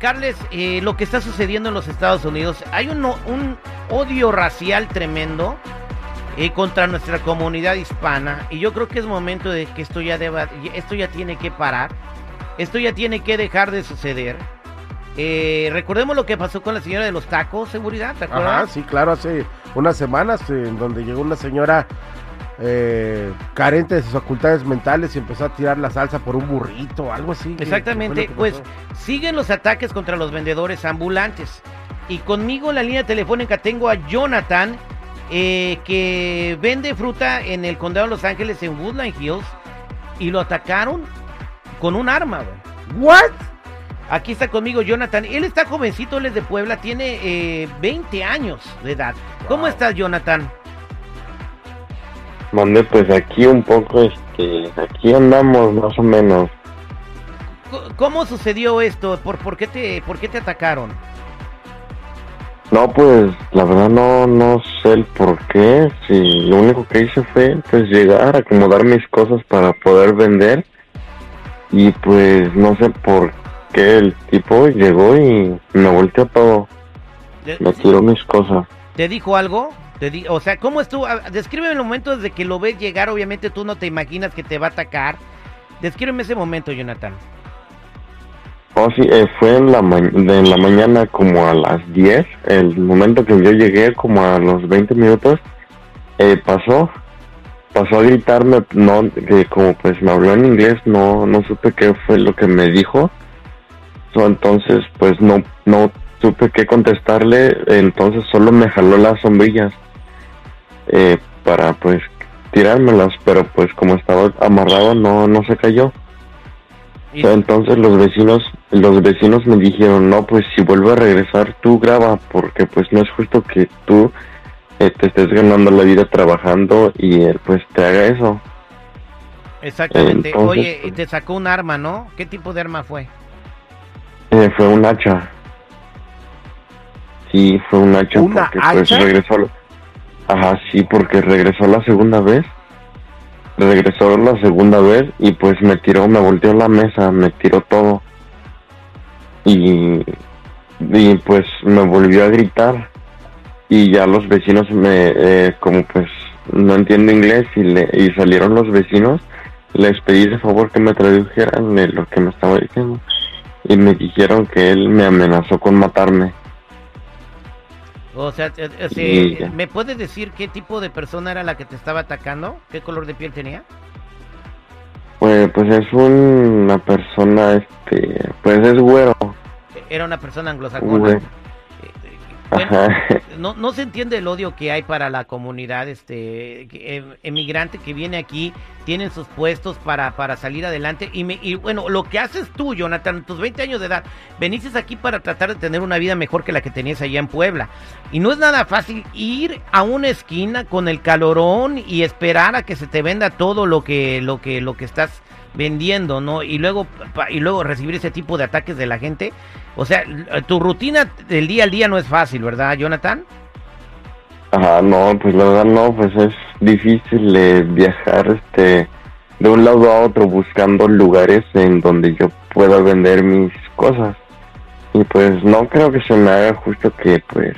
Platicarles eh, lo que está sucediendo en los Estados Unidos. Hay un, un odio racial tremendo eh, contra nuestra comunidad hispana y yo creo que es momento de que esto ya deba, esto ya tiene que parar, esto ya tiene que dejar de suceder. Eh, recordemos lo que pasó con la señora de los tacos, seguridad, ¿te acuerdas? Ajá, sí, claro, hace unas semanas en donde llegó una señora eh, carente de sus facultades mentales y empezó a tirar la salsa por un burrito o algo así. Exactamente, pues siguen los ataques contra los vendedores ambulantes. Y conmigo en la línea telefónica tengo a Jonathan, eh, que vende fruta en el condado de Los Ángeles, en Woodland Hills, y lo atacaron con un arma, güey. ¿What? Aquí está conmigo Jonathan. Él está jovencito, él es de Puebla, tiene 20 eh, años de edad. ¿Cómo estás, Jonathan? Mande, pues aquí un poco, este, aquí andamos más o menos. ¿Cómo sucedió esto? ¿Por, por, qué, te, por qué te atacaron? No, pues la verdad no, no sé el por qué. Sí, lo único que hice fue pues llegar, acomodar mis cosas para poder vender. Y pues no sé por qué el tipo llegó y me volteó todo. Me tiró mis cosas. ¿Te dijo algo? O sea, ¿cómo estuvo? Descríbeme el momento desde que lo ves llegar. Obviamente tú no te imaginas que te va a atacar. Descríbeme ese momento, Jonathan. Oh, sí, eh, fue en la, la mañana como a las 10. El momento que yo llegué, como a los 20 minutos, eh, pasó. Pasó a gritarme, no, que como pues me habló en inglés, no, no supe qué fue lo que me dijo. entonces, pues no, no supe qué contestarle, entonces solo me jaló las sombrillas eh, para pues tirármelas, pero pues como estaba amarrado no, no se cayó. entonces los vecinos, los vecinos me dijeron, no, pues si vuelve a regresar tú graba, porque pues no es justo que tú eh, te estés ganando la vida trabajando y él pues te haga eso. Exactamente. Oye, pues, te sacó un arma, ¿no? ¿Qué tipo de arma fue? Eh, fue un hacha. Sí, fue un hacha porque pues regresó. Ajá, sí, porque regresó la segunda vez. Regresó la segunda vez y pues me tiró, me volteó la mesa, me tiró todo. Y, y pues me volvió a gritar. Y ya los vecinos me, eh, como pues no entiendo inglés y, le, y salieron los vecinos, les pedí de favor que me tradujeran lo que me estaba diciendo. Y me dijeron que él me amenazó con matarme. O sea, eh, eh, ¿me puedes decir qué tipo de persona era la que te estaba atacando? ¿Qué color de piel tenía? Pues, pues es una persona, este, pues es güero. Era una persona anglosajona no, no se entiende el odio que hay para la comunidad este em, emigrante que viene aquí, tienen sus puestos para, para salir adelante. Y, me, y bueno, lo que haces tú, Jonathan, tus 20 años de edad, veniste aquí para tratar de tener una vida mejor que la que tenías allá en Puebla. Y no es nada fácil ir a una esquina con el calorón y esperar a que se te venda todo lo que, lo que, lo que estás vendiendo, ¿no? Y luego, y luego recibir ese tipo de ataques de la gente. O sea, tu rutina del día al día no es fácil, ¿verdad, Jonathan? Ajá, no, pues la verdad no, pues es difícil eh, viajar este de un lado a otro buscando lugares en donde yo pueda vender mis cosas. Y pues no creo que se me haga justo que pues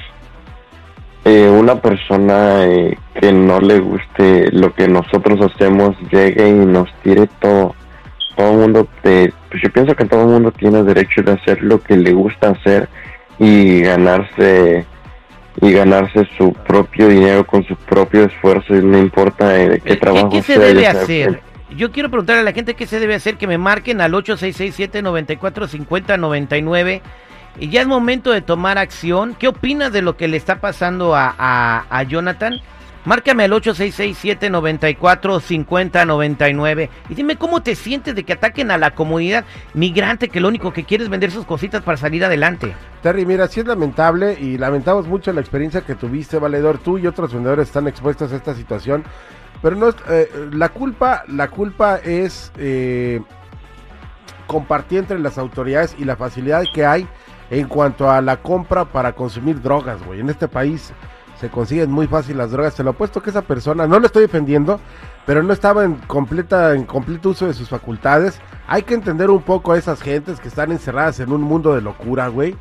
eh, una persona eh, que no le guste lo que nosotros hacemos llegue y nos tire todo todo el mundo, pues yo pienso que todo el mundo tiene derecho de hacer lo que le gusta hacer y ganarse y ganarse su propio dinero con su propio esfuerzo y no importa de qué trabajo ¿Qué, se debe hacer? Yo quiero preguntarle a la gente qué se debe hacer, que me marquen al 8667-945099. Y ya es momento de tomar acción. ¿Qué opinas de lo que le está pasando a, a, a Jonathan? Márcame al 866-794-5099 y dime cómo te sientes de que ataquen a la comunidad migrante que lo único que quiere es vender sus cositas para salir adelante. Terry, mira, sí es lamentable y lamentamos mucho la experiencia que tuviste, Valedor. Tú y otros vendedores están expuestos a esta situación, pero no es, eh, la culpa, la culpa es eh, compartir entre las autoridades y la facilidad que hay en cuanto a la compra para consumir drogas, güey. En este país se consiguen muy fácil las drogas. Te lo apuesto que esa persona, no lo estoy defendiendo, pero no estaba en completa, en completo uso de sus facultades. Hay que entender un poco a esas gentes que están encerradas en un mundo de locura, güey.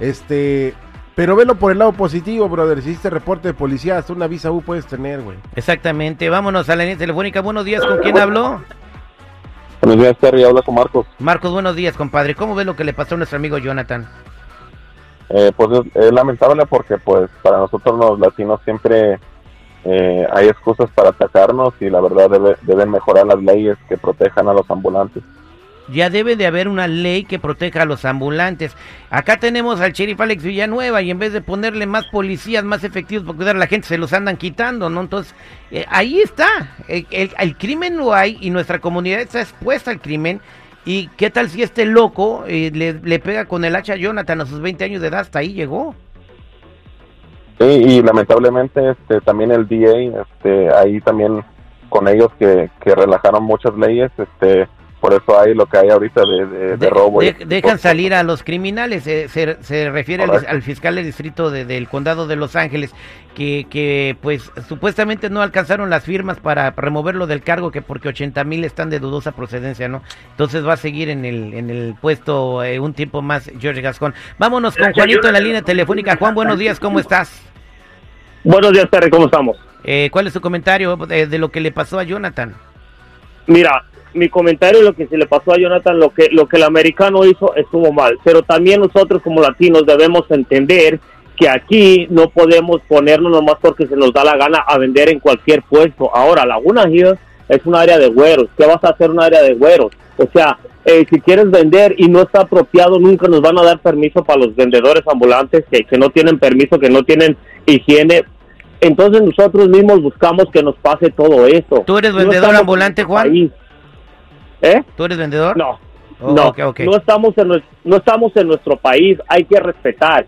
Este, pero velo por el lado positivo, brother. Si hiciste reporte de policía, hasta una visa U puedes tener, güey. Exactamente. Vámonos a la línea telefónica. Buenos días, ¿con quién habló? Buenos días, Terry. Habla con Marcos. Marcos, buenos días, compadre. ¿Cómo ves lo que le pasó a nuestro amigo Jonathan? Eh, pues es, lamentable porque pues para nosotros los latinos siempre eh, hay excusas para atacarnos y la verdad debe- deben mejorar las leyes que protejan a los ambulantes. Ya debe de haber una ley que proteja a los ambulantes. Acá tenemos al sheriff Alex Villanueva y en vez de ponerle más policías, más efectivos para cuidar a la gente, se los andan quitando, ¿no? Entonces, eh, ahí está. El- el crimen lo hay y nuestra comunidad está expuesta al crimen. ¿Y qué tal si este loco eh, le, le pega con el hacha a Jonathan a sus 20 años de edad? Hasta ahí llegó. Sí, y lamentablemente este también el DA, este ahí también con ellos que, que relajaron muchas leyes, este por eso hay lo que hay ahorita de, de, robo. de- dejan de salir a los criminales. eh, se, se refiere al, fiscal del distrito de- del condado de Los Ángeles, que, que pues supuestamente no alcanzaron las firmas para removerlo del cargo, que porque 80 mil están de dudosa procedencia, ¿no? Entonces va a seguir en el, en el puesto eh, un tiempo más George Gascón. Vámonos con Juanito en la línea telefónica. Juan, buenos días, ¿cómo estás? Buenos días, Terry, ¿cómo estamos? Eh, ¿Cuál es tu comentario de, de lo que le pasó a Jonathan? Mira, mi comentario lo que se le pasó a Jonathan, lo que, lo que el americano hizo estuvo mal, pero también nosotros como latinos debemos entender que aquí no podemos ponernos nomás porque se nos da la gana a vender en cualquier puesto. Ahora, Laguna Hills es un área de güeros. ¿Qué vas a hacer un área de güeros? O sea, eh, si quieres vender y no está apropiado, nunca nos van a dar permiso para los vendedores ambulantes que, que no tienen permiso, que no tienen higiene. Entonces nosotros mismos buscamos que nos pase todo eso. ¿Tú eres vendedor ambulante, Juan? país. ¿Eh? ¿Tú eres vendedor? No, Oh, no, no estamos en no estamos en nuestro país, hay que respetar.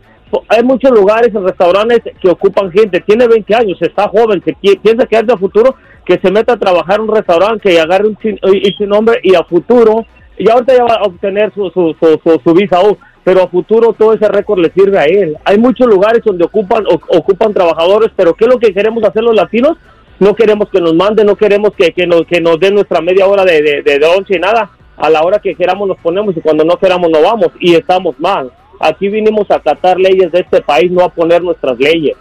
Hay muchos lugares, restaurantes que ocupan gente, tiene 20 años, está joven, que piensa que es de futuro, que se meta a trabajar en un restaurante, que agarre un sin, y, y sin nombre y a futuro, y ahorita ya va a obtener su, su, su, su, su visa U, pero a futuro todo ese récord le sirve a él. Hay muchos lugares donde ocupan o- ocupan trabajadores, pero ¿qué es lo que queremos hacer los latinos? No queremos que nos manden, no queremos que, que, nos, que nos den nuestra media hora de, de, de, once y nada. A la hora que queramos nos ponemos y cuando no queramos no vamos y estamos mal. Aquí vinimos a acatar leyes de este país, no a poner nuestras leyes.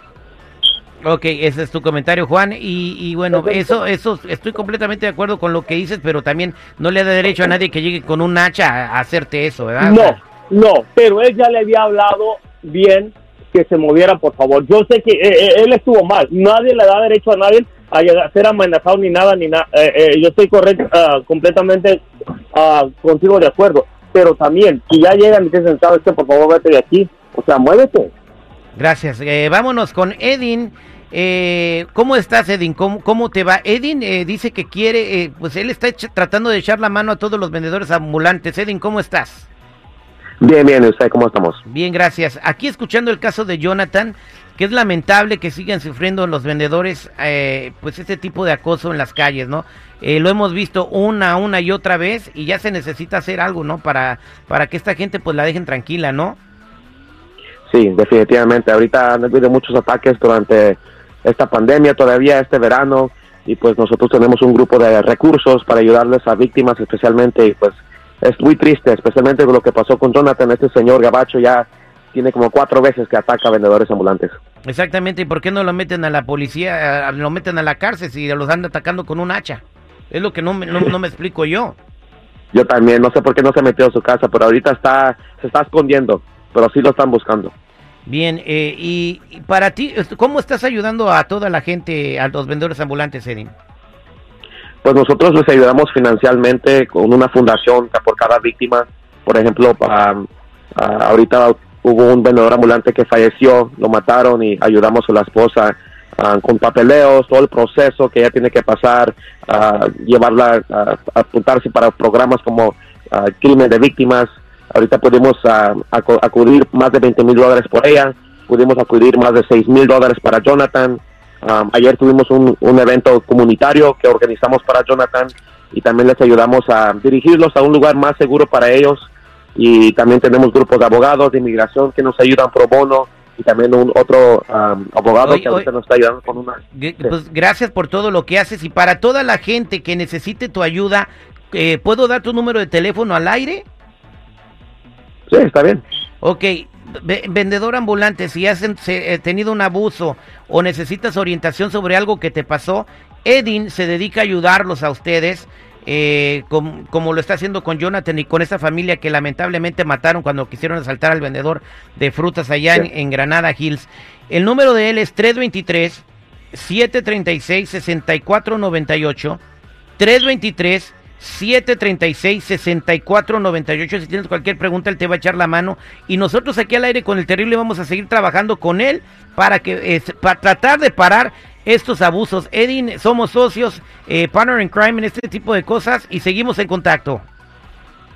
Ok, ese es tu comentario, Juan. Y, y bueno, eso, eso, estoy completamente de acuerdo con lo que dices, pero también no le da derecho a nadie que llegue con un hacha a hacerte eso, ¿verdad? No, no, pero él ya le había hablado bien que se moviera, por favor. Yo sé que eh, eh, él estuvo mal. Nadie le da derecho a nadie a ser amenazado ni nada, ni nada. yo estoy correcto, ah, completamente ah, contigo de acuerdo. Pero también, si ya llegan y te dicen, ¿sabes qué? Por favor, vete de aquí. O sea, muévete. Gracias. Eh, vámonos con Edin. Eh, ¿Cómo estás, Edin? ¿Cómo, cómo te va? Edin eh, dice que quiere, eh, pues él está tratando de echar la mano a todos los vendedores ambulantes. Edin, ¿cómo estás? Bien, bien, ¿y usted cómo estamos? Bien, gracias. Aquí escuchando el caso de Jonathan, que es lamentable que sigan sufriendo los vendedores, eh, pues este tipo de acoso en las calles, ¿no? Eh, lo hemos visto una, una y otra vez y ya se necesita hacer algo, ¿no? Para, para que esta gente pues la dejen tranquila, ¿no? Sí, definitivamente. Ahorita han habido muchos ataques durante esta pandemia, todavía este verano, y pues nosotros tenemos un grupo de recursos para ayudarles a víctimas especialmente, y pues es muy triste, especialmente con lo que pasó con Jonathan, este señor Gabacho ya tiene como cuatro veces que ataca a vendedores ambulantes. Exactamente, ¿y por qué no lo meten a la policía, a- lo meten a la cárcel si los anda atacando con un hacha? Es lo que no, me- no, no me explico yo. Yo también, no sé por qué no se metió a su casa, pero ahorita está, se está escondiendo, pero sí lo están buscando. Bien, eh, y, y para ti, ¿cómo estás ayudando a toda la gente, a los vendedores ambulantes, Edin? Pues nosotros les ayudamos financieramente con una fundación por cada víctima. Por ejemplo, pa- ah, ahorita hubo un vendedor ambulante que falleció, lo mataron y ayudamos a la esposa con papeleos, todo el proceso que ella tiene que pasar, ah, llevarla a, apuntarse para programas como crimen de víctimas. Ahorita pudimos acu- acudir más de 20 mil dólares por ella, pudimos acudir más de 6 mil dólares para Jonathan. Um, ayer tuvimos un, un evento comunitario que organizamos para Jonathan y también les ayudamos a dirigirlos a un lugar más seguro para ellos y también tenemos grupos de abogados de inmigración que nos ayudan pro bono y también un otro um, abogado Oye, que ahorita oye. nos está ayudando con una... Pues gracias por todo lo que haces y para toda la gente que necesite tu ayuda, eh, ¿puedo dar tu número de teléfono al aire? Sí, está bien. Ok, vendedor ambulante, si has eh, tenido un abuso o necesitas orientación sobre algo que te pasó, Edin se dedica a ayudarlos a ustedes, eh, com- como lo está haciendo con Jonathan y con esa familia que lamentablemente mataron cuando quisieron asaltar al vendedor de frutas allá en, Sí. en Granada Hills. El número de él es 323-736-6498. 323 736-6498. Si tienes cualquier pregunta, él te va a echar la mano. Y nosotros aquí al aire con el terrible vamos a seguir trabajando con él para que eh, para tratar de parar estos abusos. Edin, somos socios, eh, partner in crime en este tipo de cosas y seguimos en contacto.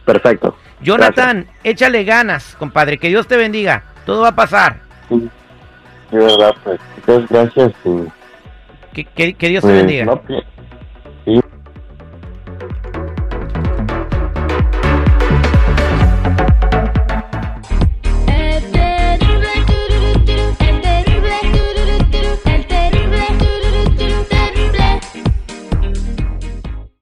Perfecto. Jonathan, échale ganas, compadre. Que Dios te bendiga. Todo va a pasar. Sí, de verdad, pues, muchas gracias. y, Que, que- que Dios te pues, bendiga. no,